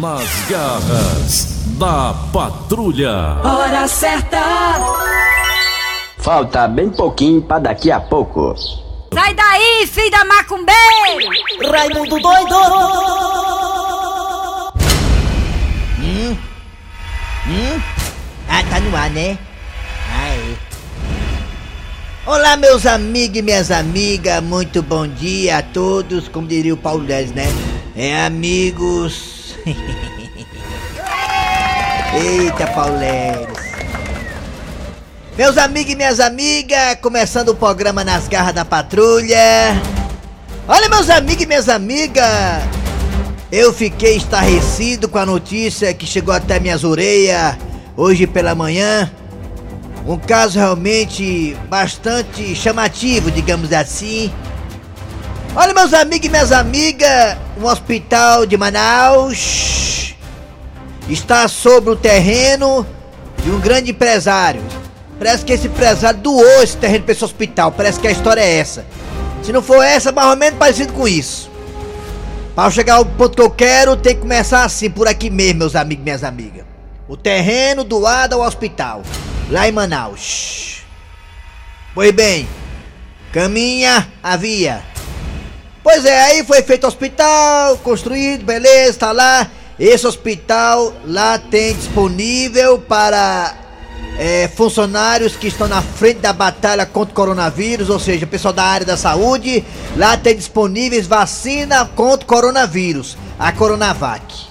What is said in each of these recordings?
Nas garras da patrulha. Hora certa. Falta bem pouquinho pra daqui a pouco. Sai daí, filho da macumbeira! Raimundo doido! Hum? Hum? Ah, tá no ar, né? Aê. Olá, meus amigos e minhas amigas, muito bom dia a todos, como diria o Paulo 10, né? É, amigos. Eita, Pauleres. Meus amigos e minhas amigas, começando o programa Nas Garras da Patrulha. Olha, meus amigos e minhas amigas, eu fiquei estarrecido com a notícia que chegou até minhas orelhas hoje pela manhã. Um caso realmente bastante chamativo, digamos assim. Olha, meus amigos e minhas amigas, um hospital de Manaus está sobre o terreno de um grande empresário. Parece que esse empresário doou esse terreno para esse hospital. Parece que a história é essa. Se não for essa, mais ou menos parecido com isso. Para chegar ao ponto que eu quero, tem que começar assim, por aqui mesmo, meus amigos e minhas amigas. O terreno doado ao hospital, lá em Manaus. Pois bem, caminha a via. Pois é, aí foi feito hospital, construído, beleza, tá lá. Esse hospital lá tem disponível para é, funcionários que estão na frente da batalha contra o coronavírus, ou seja, pessoal da área da saúde, lá tem disponíveis vacina contra o coronavírus, a Coronavac.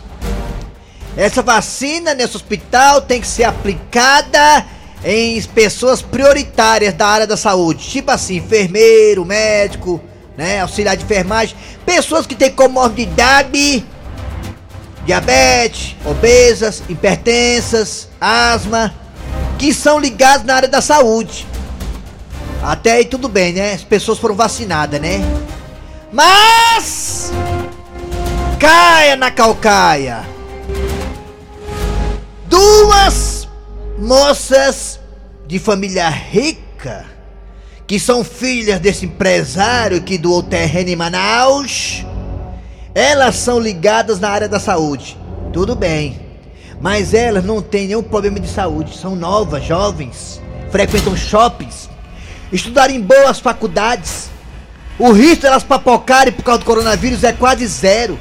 Essa vacina nesse hospital tem que ser aplicada em pessoas prioritárias da área da saúde, tipo assim, enfermeiro, médico, né, auxiliar de enfermagem, pessoas que têm comorbidade, diabetes, obesas, hipertensas, asma, que são ligados na área da saúde. Até aí tudo bem, né? As pessoas foram vacinadas, né? Mas caia na calcaia. Duas moças de família rica que são filhas desse empresário que doou terreno em Manaus. Elas são ligadas na área da saúde. Tudo bem. Mas elas não têm nenhum problema de saúde. São novas, jovens, frequentam shoppings, estudaram em boas faculdades. O risco delas papocarem por causa do coronavírus é quase zero.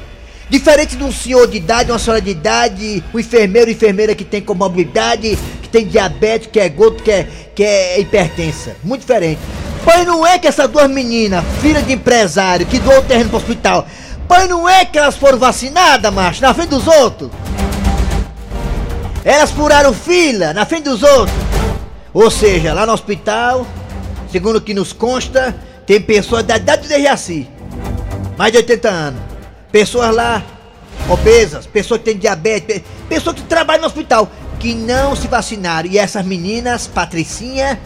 Diferente de um senhor de idade, uma senhora de idade, um enfermeiro, enfermeira que tem comorbidade, que tem diabetes, que é gordo, que é, que é hipertensa. Muito diferente. Pois não é que essas duas meninas, filha de empresário, que doou o terreno pro hospital, pois não é que elas foram vacinadas, macho, na frente dos outros? Elas furaram fila na frente dos outros. Ou seja, lá no hospital, segundo o que nos consta, tem pessoas da idade de Dejaci, mais de 80 anos. Pessoas lá, obesas, pessoas que têm diabetes, pessoas que trabalham no hospital, que não se vacinaram. E essas meninas, Patricinha,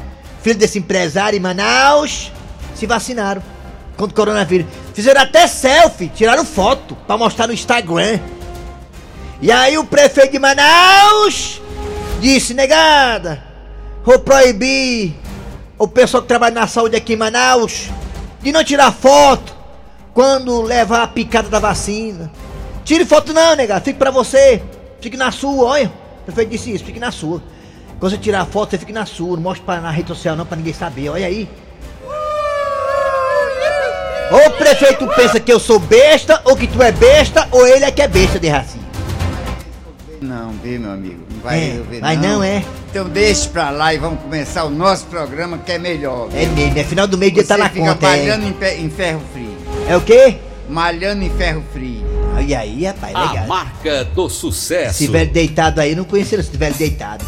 filho desse empresário em Manaus, se vacinaram contra o coronavírus. Fizeram até selfie, tiraram foto para mostrar no Instagram. E aí o prefeito de Manaus disse, negada, vou proibir o pessoal que trabalha na saúde aqui em Manaus de não tirar foto quando levar a picada da vacina. Tire foto não, negada, fique pra você. Fique na sua, olha. O prefeito disse isso, fique na sua. Quando você tirar foto, você fique na sua, não mostre pra, na rede social não, pra ninguém saber, olha aí. Ou o prefeito pensa que eu sou besta, ou que tu é besta, ou ele é que é besta de racinha. Não, vê, meu amigo. Não vai É, resolver, vai não, é? Então deixe pra lá e vamos começar o nosso programa que é melhor. É mesmo, é final do mês, dia tá na fica conta, é. malhando em, pe- em ferro frio. É o quê? Malhando em ferro frio. Olha aí, rapaz, A legal. marca do sucesso. Esse velho deitado aí, não conhecia esse velho deitado.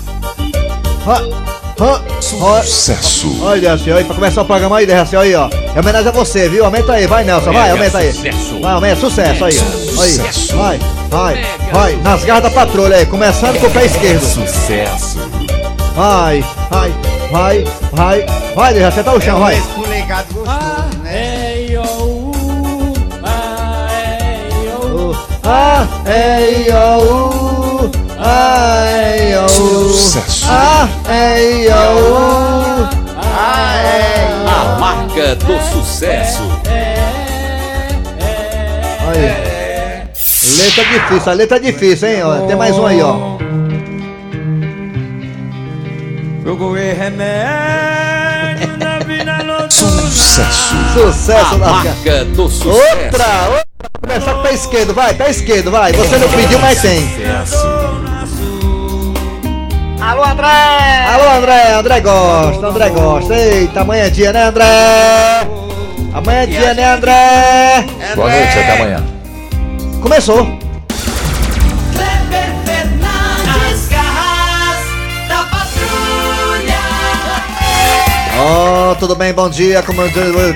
Ó, ó, ó. Sucesso. Olha, olha, pra começar o programa aí, Dejaci, aí, ó. É homenagem a você, viu? Aumenta aí, vai, Nelson, vai, aumenta aí. sucesso. Vai, aumenta, sucesso aí. Aí, Sucesso. vai, vai, vai. Nas garras da patrulha aí, começando com o pé esquerdo. Sucesso. Vai, vai, vai, vai, vai, Dejaci, tá o chão, é vai. gostoso, né? Ah, ei, oh, ah, ei, oh, Sucesso. ah, ei, oh, é. A marca do sucesso. Aí. letra é difícil, a letra é difícil, hein? Ó, tem mais um aí, ó. Procurei remédio na vida noturna. Sucesso. Sucesso A marca do sucesso. Outra, outra. Começar pé esquerdo, vai, pé esquerdo, vai. Você não pediu, mas tem. Sucesso. Alô, André! Alô, André, André gosta, André gosta. Eita, amanhã é dia, né, André? Amanhã é dia, né, André? Boa noite, até amanhã. Começou. Ó, tudo bem, bom dia, comandante.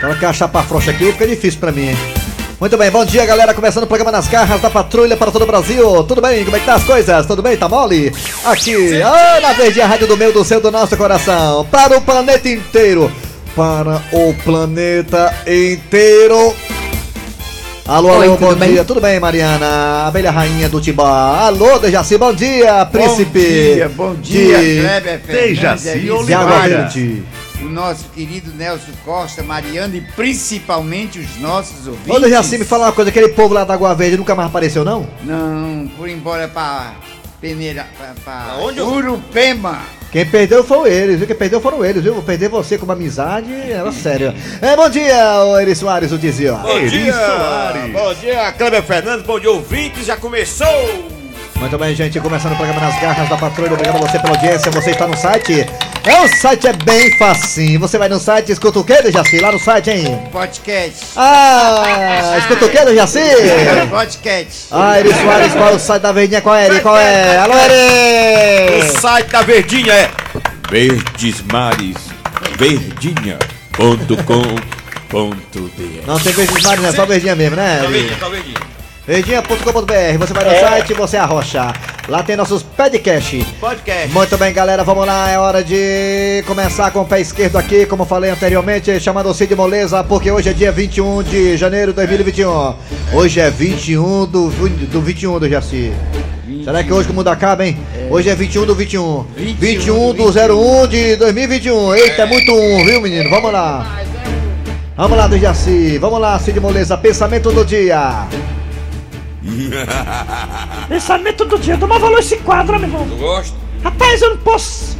Colocar a chapa frouxa aqui, fica difícil pra mim, hein? Muito bem, bom dia galera, começando o programa nas garras da patrulha para todo o Brasil. Tudo bem? Como é que tá as coisas? Tudo bem? Tá mole? Aqui, ah, na Verde, a rádio do meu, do seu, do nosso coração. Para o planeta inteiro. Para o planeta inteiro. Alô, alô, Oi, bom tudo bem? dia. Tudo bem, Mariana? Abelha rainha do Tibá. Alô, Dejaci, bom dia, príncipe. Bom dia, bom dia, de- Kleber Dejaci Elise o nosso querido Nelson Costa, Mariano e principalmente os nossos ouvintes. Ô, Dejaci, me fala uma coisa, aquele povo lá da Água Verde nunca mais apareceu, não? Não, por embora pra Peneira, pra, pra onde? Urupema. Quem perdeu foram eles, viu? Quem perdeu foram eles, viu? Vou perder você com uma amizade, era sério. É, bom dia, Eri Soares, o dizia. Bom dia! Bom dia, Kleber Fernandes, bom dia, ouvintes, já começou! Muito bem, gente, começando o programa Nas Garras da Patrulha. Obrigado a você pela audiência. Você está no site? É, o site é bem facinho. Você vai no site, escuta o quê, Dejaci? Lá no site, hein? Podcast. Ah, escuta o quê, Dejaci? Podcast. Ah, Eri Soares, qual é o site da Verdinha? Qual é, Eri? Qual é? Alô, O Eri! site da Verdinha é verdesmares.verdinha.com.br Não tem Verdinha mais, né? Só Verdinha mesmo, né? Eri? verdinha, tá verdinha. Verdinha.com.br, você vai no site e você arrocha. Lá tem nossos podcast. Podcast. Muito bem, galera, vamos lá. É hora de começar com o pé esquerdo aqui, como falei anteriormente, chamando o Cid Moleza, porque hoje é dia 21 de janeiro de 2021. Hoje é 21 do, do 21 do Jaci. Será que hoje que o mundo acaba, hein? Hoje é 21 do 21. 21 do 01 de 2021. Eita, é muito um, viu, menino? Vamos lá. Vamos lá, do Jaci. Vamos lá, Cid Moleza. Pensamento do dia. Pensamento do dia, toma valor esse quadro, meu irmão. Tu gosta? Rapaz, eu não posso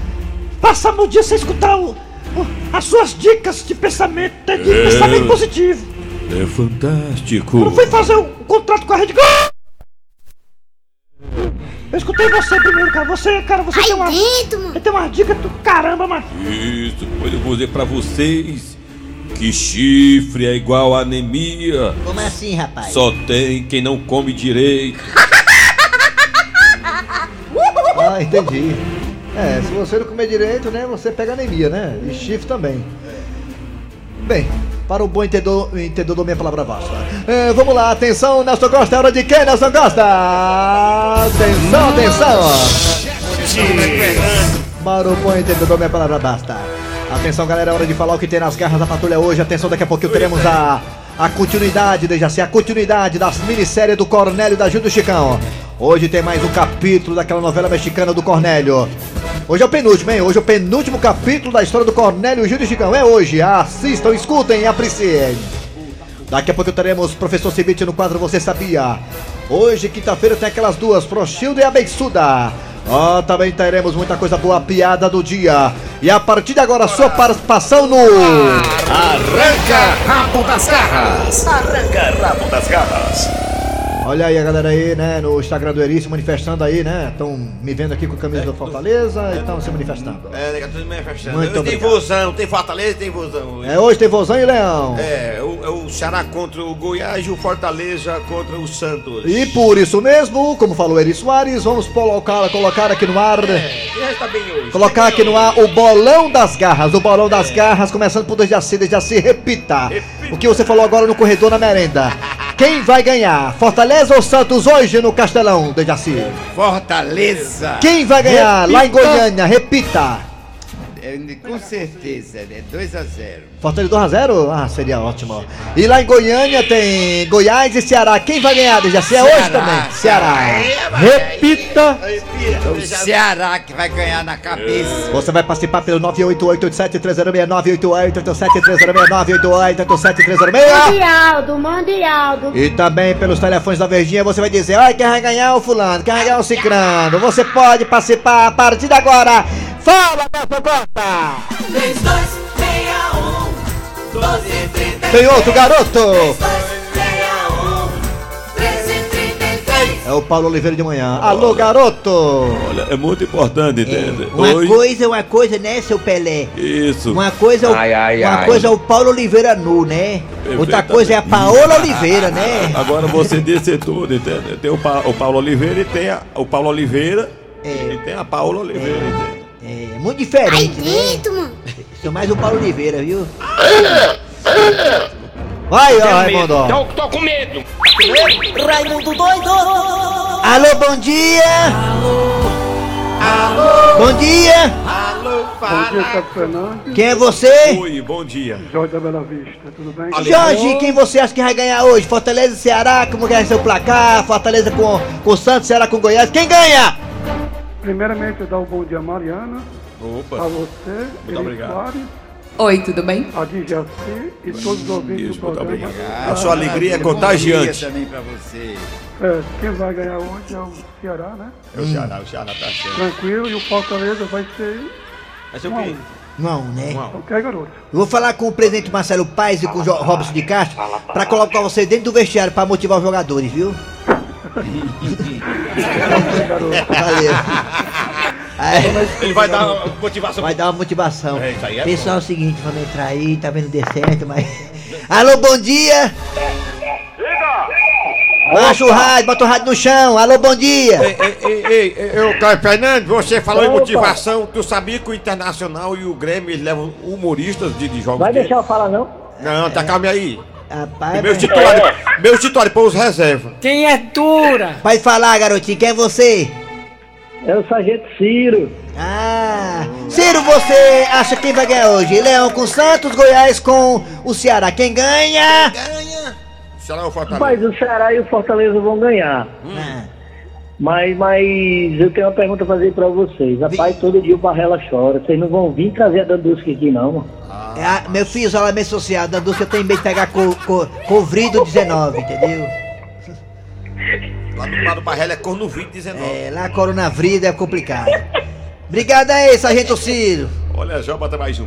passar meu dia sem escutar o- o- as suas dicas de pensamento, de pensamento positivo. É fantástico. Quando fui fazer o, o contrato com a Rede Globo, eu escutei você primeiro, cara. Você, cara, você tem uma. Você tem uma dica do caramba, mano. Isso, pois eu vou dizer pra vocês que chifre é igual a anemia. Como assim, rapaz? Só tem quem não come direito. Ah, entendi. É, se você não comer direito, né, você pega anemia, né? E chifre também. Bem, para o bom entendedor, entendedor da minha palavra vasta. É, vamos lá, atenção, Nelson Costa, é hora de quem, Nelson Costa? Atenção, atenção! Para o bom entendedor da minha palavra basta. Atenção, galera, é hora de falar o que tem nas garras da patrulha hoje. Atenção, daqui a pouquinho teremos a, a continuidade, Dejaci, a continuidade das minisséries do Cornélio da Júlio Chicão. Hoje tem mais um capítulo daquela novela mexicana do Cornélio. Hoje é o penúltimo, hein? Hoje é o penúltimo capítulo da história do Cornélio e Júlio Chicão. É hoje. Assistam, escutem e apreciem. Daqui a pouco teremos Professor Cibite no quadro Você Sabia? Hoje, quinta-feira, tem aquelas duas, Prochilda e a Ó, também teremos muita coisa boa, piada do dia. E a partir de agora, sua participação no... Arranca rabo das garras. Arranca rabo das garras. Olha aí a galera aí, né, no Instagram do Eri se manifestando aí, né? Estão me vendo aqui com a camisa do Fortaleza e estão se manifestando. É, nega, tudo manifestando. Muito Hoje tem vozão, tem Fortaleza, tem vozão. hoje. É, hoje tem Vozão e Leão. É, o, é o Ceará contra o Goiás e o Fortaleza contra o Santos. E por isso mesmo, como falou Eri Soares, vamos colocar, colocar aqui no ar... Já está bem hoje? Colocar aqui no ar o bolão das garras. O bolão das garras, começando por Dejaci. Dejaci, repita. O que você falou agora no corredor na merenda. Quem vai ganhar? Fortaleza ou Santos hoje no Castelão, Dejaci? Fortaleza. Quem vai ganhar lá em Repita. Goiânia? Repita. É, com certeza, né? 2x0. Fortaleza 2x0? Ah, seria ótimo. E lá em Goiânia tem Goiás e Ceará. Quem vai ganhar, Dejaci? É hoje também. Ceará. Repita! O Ceará que vai ganhar na cabeça. Você vai participar pelo 988-87306, 988-87306, 988-87306. Mundialdo, Mundialdo. E também pelos telefones da Verdinha você vai dizer, olha, quem vai ganhar é o fulano, quem vai ganhar é o cicrano. Você pode participar a partir de agora. Fala, Nelson Costa! 3261 1233 Tem outro garoto! 3261 1333 É o Paulo Oliveira de manhã. Alô, garoto! Olha, é muito importante, entende? Uma Hoje- coisa é uma coisa, né, seu Pelé? Isso. Uma coisa é o, Ai, ai, uma ai. coisa é o Paulo Oliveira nu, né? Outra coisa é a Paola Oliveira, né? Agora você disse tudo, entende? Tem o, Pa- o Paulo Oliveira e tem a, o Paulo Oliveira É. e tem a Paula Oliveira, entende? É muito diferente, né? Sou mais o Paulo Oliveira, viu? Vai, ó, Raimundo. ó. Tô, tô com medo. Raimundo doido Alô, bom dia! Alô! Bom dia! Alô, fala. Fernandes, Quem é você? Oi, bom dia. Jorge da Bela Vista, tudo bem? Jorge, quem você acha que vai ganhar hoje? Fortaleza e Ceará, como vai ser o placar? Fortaleza com, com o Santos, Ceará com Goiás. Quem ganha? Primeiramente, eu dar um bom dia a Mariana, a Opa. você, Eri obrigado. Soares, Oi, tudo bem? a Dijaci e todos os ouvintes Isso, do muito programa. obrigado. A sua alegria é Bom contagiante. dia também pra você. É, quem vai ganhar hoje é o Ceará, né? É o Ceará, o Ceará tá certo. Tranquilo, e o Fortaleza vai ser Vai ser o quê? Não, né? ok, garoto? Eu vou falar com o presidente Marcelo Paes e com o Jo- Robson de Castro pra colocar você dentro do vestiário pra motivar os jogadores, viu? Valeu. Aí, Ele vai dar motivação. vai dar uma motivação. É, é Pessoal, é o seguinte, vamos entrar aí, tá vendo der certo, mas. Alô, bom dia! Baixa o rádio, bota o rádio no chão. Alô, bom dia! Ei, ei, ei, ei, eu, Caio Fernandes, você falou em motivação, tu sabia que o Internacional e o Grêmio eles levam humoristas de, de jogos Vai de- deixar eu falar não? Não, tá calma aí. Rapaz, Meus titulares, meus titulares, pôr os reservas. Quem é dura? pode falar, garotinho, quem é você? É o Sargento Ciro. Ah, Ciro, você acha quem vai ganhar hoje? Leão com Santos, Goiás com o Ceará. Quem ganha? Ganha! Será o Fortaleza? Mas o Ceará e o Fortaleza vão ganhar. Ah, Mas, mas eu tenho uma pergunta a fazer pra vocês. Rapaz, todo dia o Barrela chora. Vocês não vão vir trazer a Dandusca aqui não, mano. é a- meu filho, isolamento social, da que eu tenho medo de pegar co, co, Covrido 19, entendeu? Lá do lado do Barrela é Cornovite 19. É, lá coronavírus é complicado. Obrigado aí, Sargento Ciro. Olha só, bota mais um.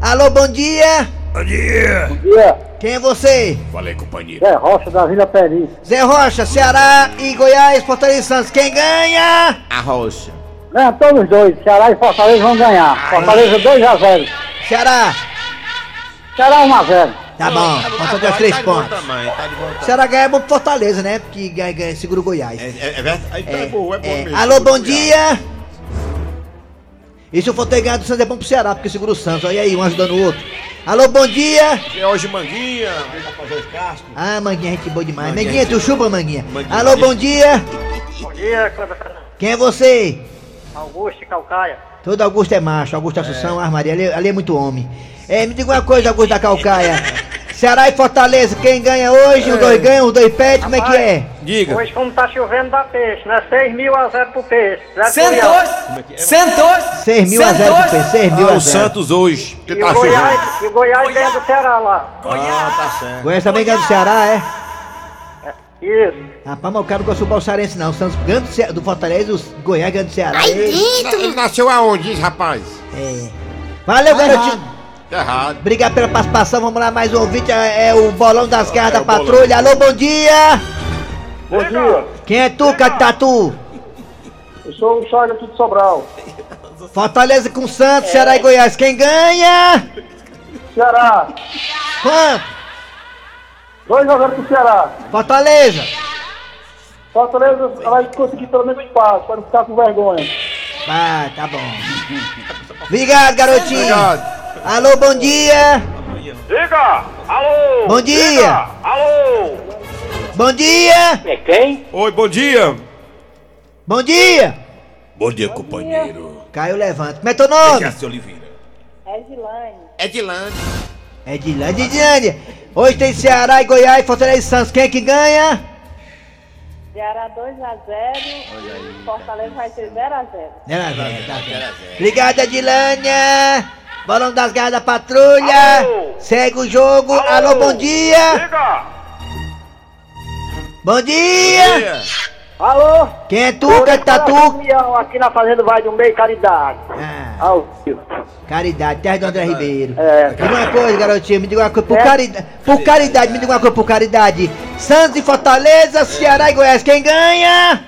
Alô, bom dia. Bom dia. Dia, Quem é você? Falei, companheiro. Zé Rocha da Vila Peri. Zé Rocha, Ceará e Goiás, Fortaleza e Santos. Quem ganha? A rocha. Ganha todos os dois. Ceará e Fortaleza vão ganhar. Fortaleza 2x0. Ceará. Ceará 1x0. Tá bom, falta dois três tá bom pontos. tá bom. Ceará ganha é bom pro Fortaleza, né? Porque ganha, ganha, segura o Goiás. É, é, é verdade? É, é, bom, é bom É, mesmo. alô, bom dia! E se eu for ter ganhado o Santos é bom pro Ceará, porque segura o Santos. Olha aí, um ajudando o outro. Alô, bom dia! É hoje Manguinha. Ah, Manguinha, gente boa demais. Manguinha, Manguinha, tu chupa, Manguinha. Manguinha. Alô, bom dia! Bom dia, Cleber Quem é você? Augusto Calcaia. Todo Augusto é macho, Augusto Assunção, Armaria, ali, ali é muito homem. É, me diga uma coisa, Augusto da Calcaia. Ceará e Fortaleza, quem ganha hoje? Os dois ganham, os dois perdem, como é que é? Diga. Hoje, como tá chovendo, dá peixe, né? 6 mil a 0 pro peixe. Sentou-se! Sentou-se! 6 mil a 0 pro P, 6 mil Ah, a o 0. Santos hoje, porque E tá o chovendo. Goiás, e o Goiás ganha do Ceará lá. Ah, tá certo. Goiás também ganha do Ceará, é? Isso. Rapaz, mas o cara não gosta do Balsarense não. O Santos ganha do, Ce- do Fortaleza e os Goiás ganham do Ceará. Ei, Ele nasceu aonde, rapaz? É. Valeu, garotinho. Tá errado. Obrigado pela participação. Vamos lá, mais um ouvinte. É, é o bolão das garras da o bolão. patrulha. Alô, bom dia. Bom dia. Quem é tu, Catatu? Eu sou o Charles de Sobral. Fortaleza com Santos, Ceará e Goiás. Quem ganha? Ceará. Quanto? 2 a 0 pro Ceará. Fortaleza. Fortaleza vai conseguir pelo menos empate, para não ficar com vergonha. Ah, tá bom. Obrigado, garotinho. Obrigado. Alô, bom dia. Diga! Alô! Bom dia. Alô! Bom dia. É quem? Oi, bom dia. Bom dia. Bom dia, companheiro. Caio Levante. Como é teu nome? Jaci Oliveira. Edilane. Edilane. É lá, Edilane. Hoje tem Ceará e Goiás, Fortaleza e Santos. Quem é que ganha? Ceará 2x0. Fortaleza vai ser 0x0. Não, não, tá certo. Obrigado, Edilânia. Balão das garras da patrulha. Segue o jogo. Alô, bom dia. Bom dia. Alô? Quem é tu? Quem tá tu? Aqui na Fazenda Vai do Meio Caridade. Ah, Ao vivo. caridade, terra do André Ribeiro. É. Me diga uma coisa, garotinho, me diga uma coisa, por caridade, por caridade, me diga uma coisa por caridade. Santos e Fortaleza, Ceará e Goiás, quem ganha?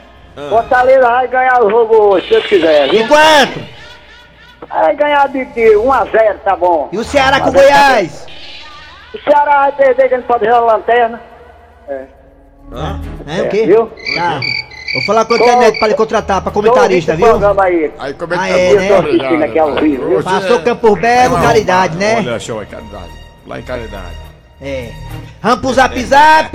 Fortaleza vai ganhar o jogo hoje, se Deus quiser. E viu? quanto? Vai ganhar de, de 1x0, tá bom. E o Ceará com o é- Goiás? O Ceará vai perder, que a gente pode ver a lanterna. É. É o quê? Viu? Tá. Vou falar com a internet pra lhe contratar, pra comentarista, viu? aí. Aí Ah, comentando. é, tô assistindo aqui ao vivo, viu? Passou Campo Belo, caridade, né? Olha, show, é caridade. Lá em caridade. É. Vamos pro zap zap!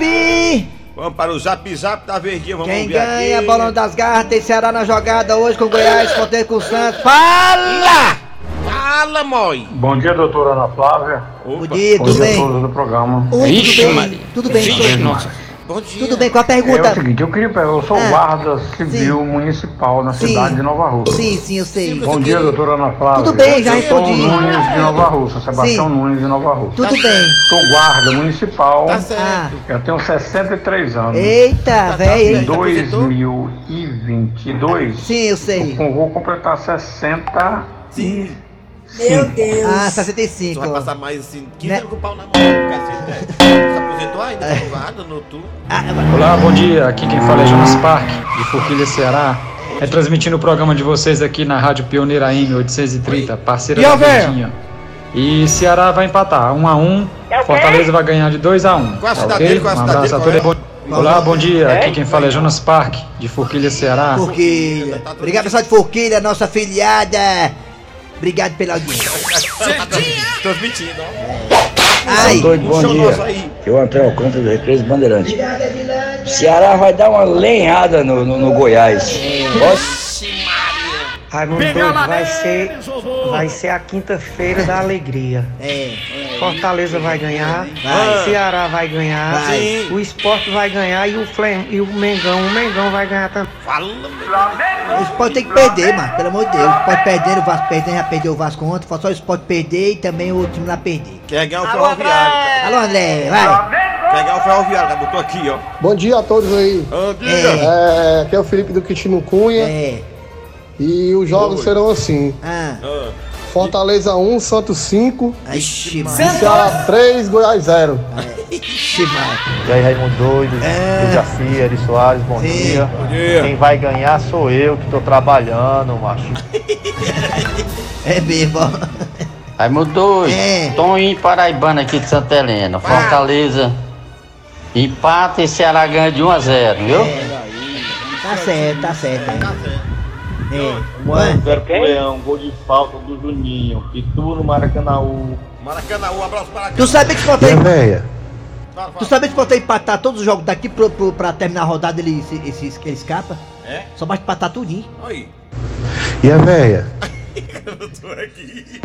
Vamos para o zap zap da verdinha, vamos Quem ver ganha, aqui. bolão das garras, tem Ceará na jogada hoje com Goiás, Fortaleza com o Santos. Fala! Fala, moi. Bom dia, doutora Ana Flávia. Bom dia, Bom tudo dia a bem? todos do programa. Oi, tudo bem? Tudo bem, tudo bem. Bom dia. Tudo bem, qual a É pergunta? o seguinte, eu queria perguntar, eu sou Ah, guarda civil municipal na Sim. cidade de Nova Rússia. Sim, sim, eu sei. Bom dia, doutora Ana Flávia. Tudo bem, já Eu sou o respondi. Nunes de Nova Rússia, Sebastião Sim. Nunes de Nova Rússia. Tudo bem. Sou guarda municipal. Tá certo. Eu tenho 63 anos. eita, velho. Em 2022, Sim, eu sei. eu vou completar 60 Sim. Meu Deus. Ah, Tu 65. vai passar mais assim, 15 Né? anos com o pau na mão. cacete, né? Se aposentou ainda, tá guarda no tu. Ah, Olá, bom dia. Aqui quem fala é Jonas Park, de Forquilha, Ceará. É transmitindo o programa de vocês aqui na Rádio Pioneira AM 830, parceira E da? Verdinha. E Ceará vai empatar, 1 a 1 Fortaleza vai ganhar de 2 a 1 Qual a tá cidade ok? dele? Qual a Um cidade abraço a dele? todos. Olá, bom dia. Aqui quem fala é Jonas Park, de Forquilha, Ceará. Forquilha. Obrigado, pessoal de Forquilha, nossa afiliada. Obrigado pela audiência. Transmitindo, ó. Ai, Doido, bom dia. Eu Antônio Alcântara do Recreio Bandeirante. Ceará vai dar uma lenhada no, no, no Goiás. Raimundo vai ser, vai ser a quinta-feira da alegria. é. Fortaleza vai ganhar, Vai. Ceará vai ganhar, Vai. o Esporte vai ganhar e o, Flem, e o Mengão, o Mengão vai ganhar também. Fala, O Sport tem que perder, mano. Pelo amor de Deus. O Sport perdendo, o Vasco perdendo, já perdeu o Vasco ontem. Só o Sport perder e também o time lá perder. Quer ganhar o ferroviário. Alô, André, vai. Quer ganhar o ferroviário, cara. Botou aqui, ó. Bom dia a todos aí. Ah, diga. É, aqui é o Felipe do Quitino Cunha É. e os jogos Oi. serão assim: Ah. Ah. Fortaleza 1, Santos 5, Ixi. Ceará 3, Goiás 0. Ixi, mano. E aí, Raimundo Doido, É. Dejaci, Eri Soares, bom Sim. dia. Bom dia. Quem vai ganhar sou eu, que tô trabalhando, macho. É mesmo. Raimundo doido. É. Toninho Paraibano aqui de Santa Helena. Fortaleza. Empata e Ceará ganha de 1 a 0, viu? Tá certo, tá certo. É. É. Ué. Quero pro Leão, gol de falta do Juninho. Pitu no Maracanãú. Maracanã, um abraço para Tu sabia que? Fala, Tu sabia que que empatar todos os jogos daqui pro, pro, pra terminar a rodada ele, se- ele, se- ele escapa? É? Só basta empatar tudinho. Aí. E a véia? Eu tô aqui.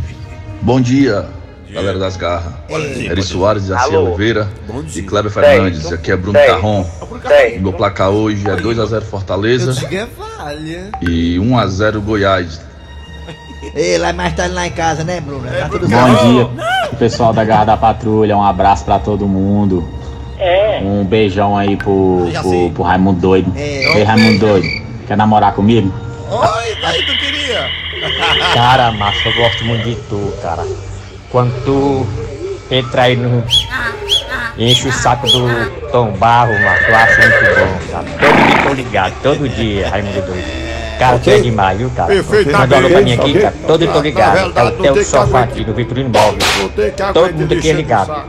Bom dia, galera das garras. Olha aí, Eri Soares, Jaci. Oliveira Bom dia. e Kleber Fernandes. Aqui é Bruno Dez. Carron. Meu placar hoje é 2x0 Fortaleza e 1x0 Goiás. Ei, lá mais tarde lá em casa, né, Bruno? Tá tudo Bom bom. dia, pessoal da Garra da Patrulha. Um abraço pra todo mundo. Um beijão aí pro, pro, pro Raimundo Doido. É. Ei, Raimundo Doido, quer namorar comigo? Oi, daí tu queria. Cara, macho, eu gosto muito de tu, cara. Quando tu entra aí no. Enche o saco do Tom Barro, macho, eu acho muito bom, cara. Todo dia tô ligado, todo dia, Raimundo Doido. Cara, tu é demais, viu, cara? Perfeito, Manda uma tá pra mim aqui, tá cara. Todo dia tô ligado. verdade, É o teu tem que sofá aqui do Vitorino que Todo mundo aqui é ligado.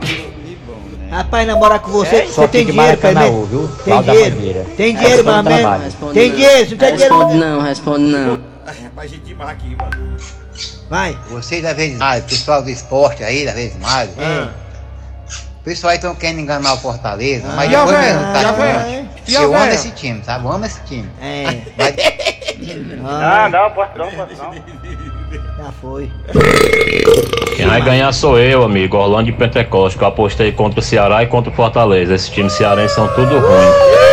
Rapaz, namorar com você, É, você só tem dinheiro, menos? viu? Tem dinheiro? Tem dinheiro, Responde mas mesmo? Tem dinheiro, se não tem dinheiro... não, responde não. Mas gente demais aqui, mano. Vai. Vocês da vez mais, pessoal do esporte aí, da vez mais. Ah. O pessoal aí estão querendo enganar o Fortaleza, mas já depois mesmo tá já. E Eu amo esse time, sabe? Eu amo esse time. É. Ah, não, posso não, posso não. Já foi. Quem vai ganhar sou eu, amigo. Orlando de Pentecoste, que eu apostei contra o Ceará e contra o Fortaleza. Esses times cearenses são tudo ruins.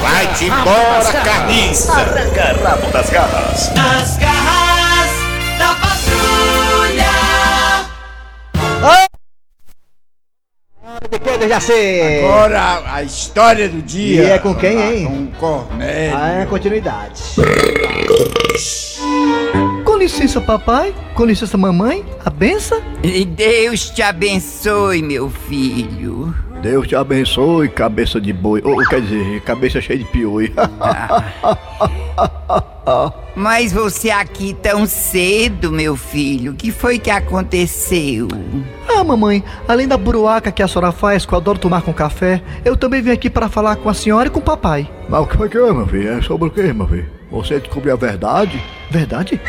Vai-te embora, carniça. Arranca rabo das garras. Nas garras da patrulha. De que, já sei. Agora a, a história do dia. E é com quem, hein? Com Cornélio. Ah, é continuidade. Com licença, papai. Com licença, mamãe. A benção. E Deus te abençoe, meu filho. Deus te abençoe, cabeça de boi. Ou quer dizer, cabeça cheia de pioi. Mas você aqui tão cedo, meu filho. O que foi que aconteceu? Ah, mamãe, além da buruaca que a senhora faz, que eu adoro tomar com café, eu também vim aqui para falar com a senhora e com o papai. Mas o que foi que é, meu filho? É sobre o que, meu filho? Você descobriu a verdade? Verdade?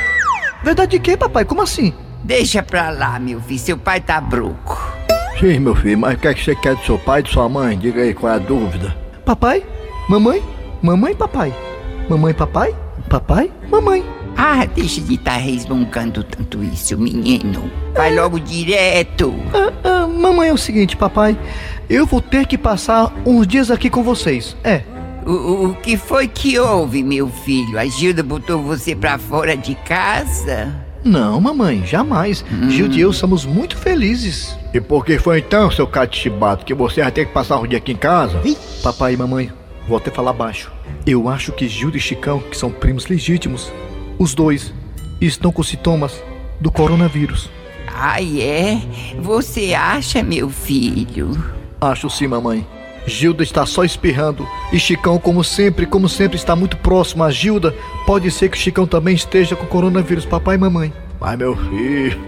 Verdade de quê, papai? Como assim? Deixa pra lá, meu filho. Seu pai tá broco. Sim, meu filho, mas o que é que você quer do seu pai e de sua mãe? Diga aí qual é a dúvida. Papai? Mamãe? Mamãe, papai? Mamãe, papai? Papai? Mamãe. Ah, deixa de estar resmungando tanto isso, menino. Vai logo direto. Ah, ah, mamãe, é o seguinte, papai. Eu vou ter que passar uns dias aqui com vocês. É. O, o que foi que houve, meu filho? A Gilda botou você pra fora de casa? Não, mamãe, jamais. Gilda e eu somos muito felizes. E por que foi então, seu catichibato, que você vai ter que passar um dia aqui em casa? Papai e mamãe, vou até falar baixo. Eu acho que Gilda e Chicão, que são primos legítimos, os dois estão com sintomas do coronavírus. Ai, é? Você acha, meu filho? Acho sim, mamãe. Gilda está só espirrando e Chicão, como sempre, como sempre, está muito próximo a Gilda. Pode ser que Chicão também esteja com coronavírus, papai e mamãe. Mas meu filho,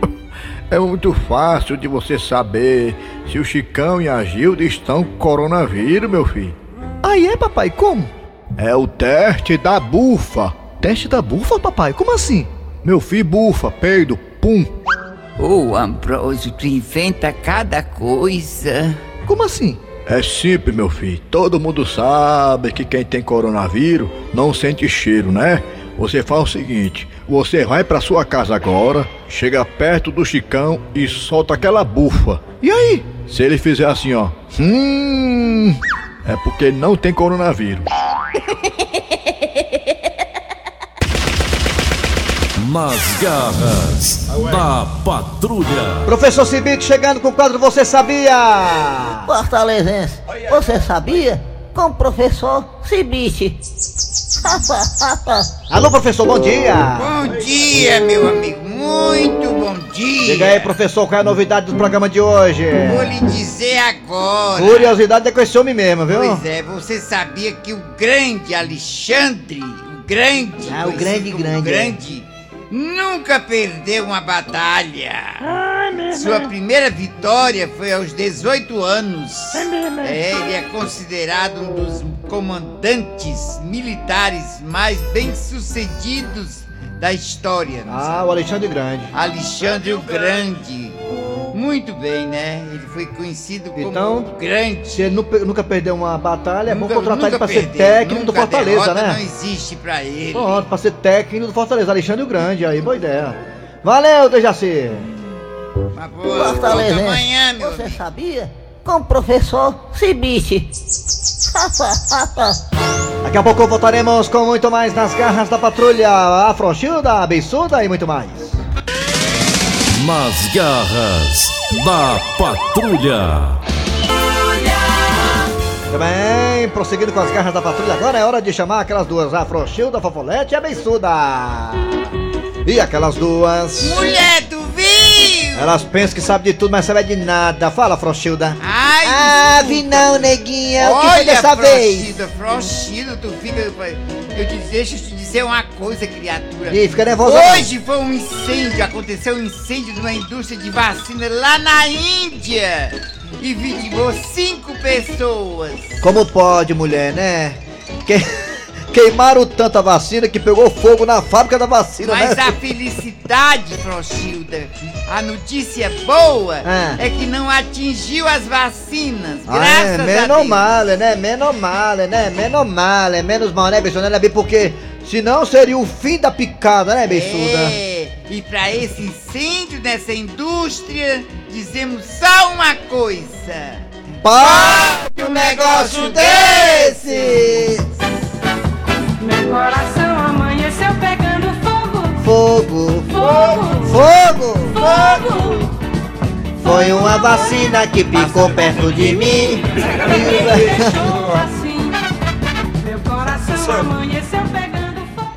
é muito fácil de você saber se o Chicão e a Gilda estão com coronavírus, meu filho. Aí é, papai, como? É o teste da bufa. Teste da bufa, papai? Como assim? Meu filho, bufa, peido, pum. Ô, oh, Ambrósio, tu inventa cada coisa. Como assim? É simples, meu filho. Todo mundo sabe que quem tem coronavírus não sente cheiro, né? Você faz o seguinte: você vai pra sua casa agora, chega perto do Chicão e solta aquela bufa. E aí? Se ele fizer assim, ó, hum, é porque não tem coronavírus. Nas garras da patrulha. Professor Cibite chegando com o quadro Você Sabia? Fortalezense, você sabia? Com o professor Cibite. Alô, professor, bom dia. Bom dia, meu amigo. Muito bom dia. Diga aí, professor, qual é a novidade do programa de hoje? Vou lhe dizer agora. Curiosidade é com esse homem mesmo, viu? Pois é, você sabia que o grande Alexandre, o grande, Ah, o grande, conhecido como grande, grande, nunca perdeu uma batalha. Sua primeira vitória foi aos 18 anos. É, ele é considerado um dos comandantes militares mais bem-sucedidos da história. Ah, sabe? o Alexandre Grande. Alexandre o Grande. Muito bem, né? Ele foi conhecido como Então, o Grande. Se ele nu- nunca perdeu uma batalha, é bom Nunca- contratar ele nunca pra ser perdeu, técnico do nunca Fortaleza, né? Não existe pra ele. Pronto, pra ser técnico do Fortaleza. Alexandre o Grande, aí, boa ideia. Valeu, Dejaci. Fortalezense, amanhã, meu você sabia? Com o professor Cibite. Daqui a pouco voltaremos com muito mais nas garras da patrulha Afrochilda, Absurda e muito mais. Nas garras da patrulha. Muito bem, prosseguindo com as garras da patrulha, agora é hora de chamar aquelas duas, Afrochilda, Fofolete e Abençuda. E aquelas duas. Mulher, viu? Elas pensam que sabem de tudo, mas sabem de nada. Fala, Afrochilda. Ai, Ah, vi não, neguinha. O que foi dessa vez? Frochida, Frochida, tu fica. Eu te deixo te dizer uma coisa, criatura. Ih, fica nervosa. Hoje foi um incêndio, aconteceu um incêndio numa indústria de vacina lá na Índia. E vitimou cinco pessoas. Como pode, mulher, né? Quem, queimaram tanto a vacina que pegou fogo na fábrica da vacina, Mas né? a felicidade, Frochilda, a notícia boa Ah. é que não atingiu as vacinas, Ah, é, graças a menos Deus. mal, né? Menos mal, né? Menos mal, é menos mal, né, Beiçuda? Né, porque senão seria o fim da picada, né, Beiçuda? É, e pra esse incêndio nessa indústria, dizemos só uma coisa. Pague um negócio desse! Meu coração amanheceu pegando fogo. Fogo, Fogo. fogo, Fogo. Foi uma vacina que picou perto de mim. Deixou assim. Meu coração amanheceu pegando fogo.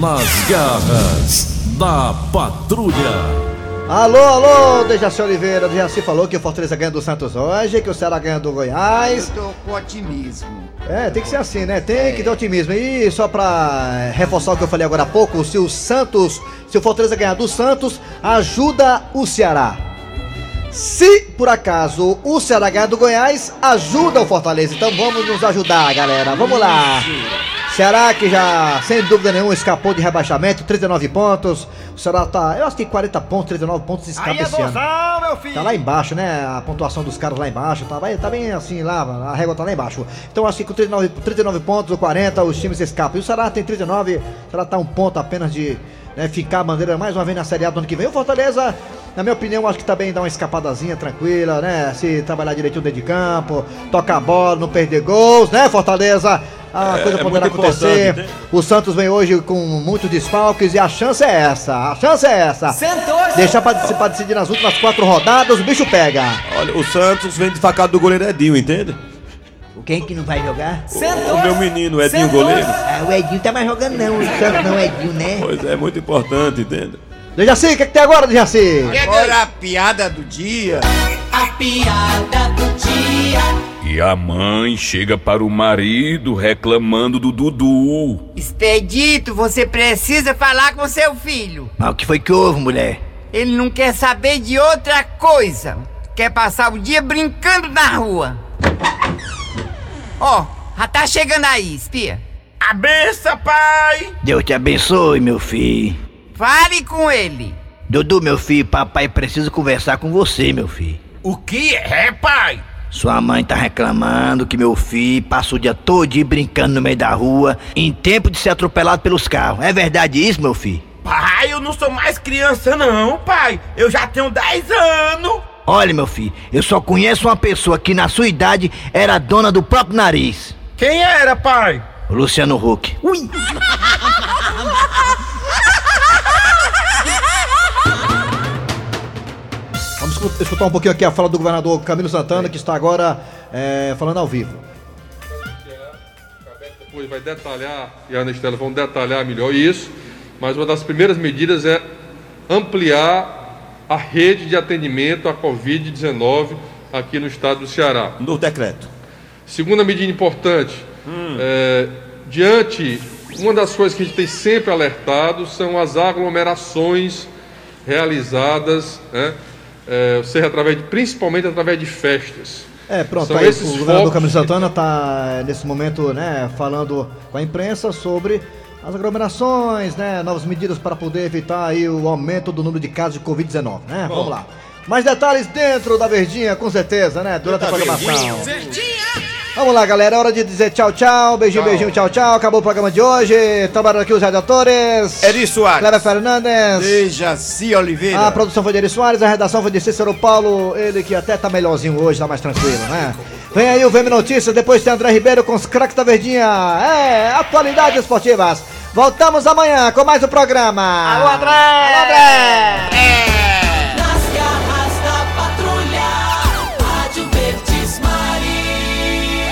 Nas garras da patrulha. Alô, alô, Dejaci Oliveira. Dejaci falou que o Fortaleza ganha do Santos hoje, que o Ceará ganha do Goiás. Eu tô com otimismo. É, tem que ser assim, né? Tem que ter otimismo. E só pra reforçar o que eu falei agora há pouco, se o Santos, se o Fortaleza ganhar do Santos, ajuda o Ceará. Se por acaso o Ceará ganhar do Goiás, ajuda o Fortaleza. Então vamos nos ajudar, galera. Vamos lá. Ceará que já, sem dúvida nenhuma, escapou de rebaixamento, 39 pontos. O Ceará tá, eu acho que 40 pontos, 39 pontos escapa esse ano. meu filho. Tá lá embaixo, né? A pontuação dos caras lá embaixo. Tá, tá bem assim lá, a régua tá lá embaixo. Então acho que com 39, 39 pontos ou 40 os times escapam. E o Ceará tem 39, o Ceará tá um ponto apenas de né, ficar a bandeira mais uma vez na Série A do ano que vem. O Fortaleza, na minha opinião, acho que também dá uma escapadazinha tranquila, né? Se trabalhar direitinho dentro de campo, tocar a bola, não perder gols, né, Fortaleza? A É, coisa é poderá muito importante, acontecer. né? O Santos vem hoje com muitos desfalques e a chance é essa. A chance é essa. Sentou, Deixar pra, pra decidir nas últimas quatro rodadas, o bicho pega. Olha, o Santos vem desfacado do goleiro Edinho, entende? O quem que não vai jogar? O, o meu menino, o Edinho goleiro. Ah, o Edinho tá mais jogando não, o Santos não, o Edinho, né? Pois é, muito importante, entende? Dejaci, o que, que tem agora, Dejaci? Agora a piada do dia. A piada do dia. E a mãe chega para o marido reclamando do Dudu. Expedito, você precisa falar com seu filho. Mas o que foi que houve, mulher? Ele não quer saber de outra coisa. Quer passar o dia brincando na rua. Ó, já tá chegando aí, espia. A benção, pai. Deus te abençoe, meu filho. Fale com ele. Dudu, meu filho, papai precisa conversar com você, meu filho. O que é, pai? Sua mãe tá reclamando que meu filho passa o dia todo brincando no meio da rua, em tempo de ser atropelado pelos carros. É verdade isso, meu filho? Pai, eu não sou mais criança, não, pai. Eu já tenho 10 anos. Olha, meu filho, eu só conheço uma pessoa que na sua idade era dona do próprio nariz. Quem era, pai? O Luciano Huck. Ui! Escutar um pouquinho aqui a fala do governador Camilo Santana, que está agora é, falando ao vivo. Depois vai detalhar, e a Ana Estela vão detalhar melhor isso, mas uma das primeiras medidas é ampliar a rede de atendimento à Covid-19 aqui no estado do Ceará. No decreto. Segunda medida importante, é, diante, uma das coisas que a gente tem sempre alertado são as aglomerações realizadas, né, é, seja através de, principalmente através de festas. É, pronto, São aí esses o governador Camilo Santana está nesse momento, né, falando com a imprensa sobre as aglomerações, né, novas medidas para poder evitar aí o aumento do número de casos de Covid-19, né? Bom. Vamos lá. Mais detalhes dentro da Verdinha, com certeza, né, durante a programação. Vamos lá, galera, é hora de dizer tchau, tchau, beijinho, beijinho, tchau, tchau. Acabou o programa de hoje. Trabalhando aqui os radiadores. Eri Soares. Cleber Fernandes. Dejaci Oliveira. A produção foi de Eri Soares, a redação foi de Cícero Paulo, ele que até tá melhorzinho hoje, tá mais tranquilo, né? Vem aí o VM Notícias, depois tem André Ribeiro com os craques da Verdinha. É, atualidades esportivas. Voltamos amanhã com mais um programa. Alô, André! Alô, André! É.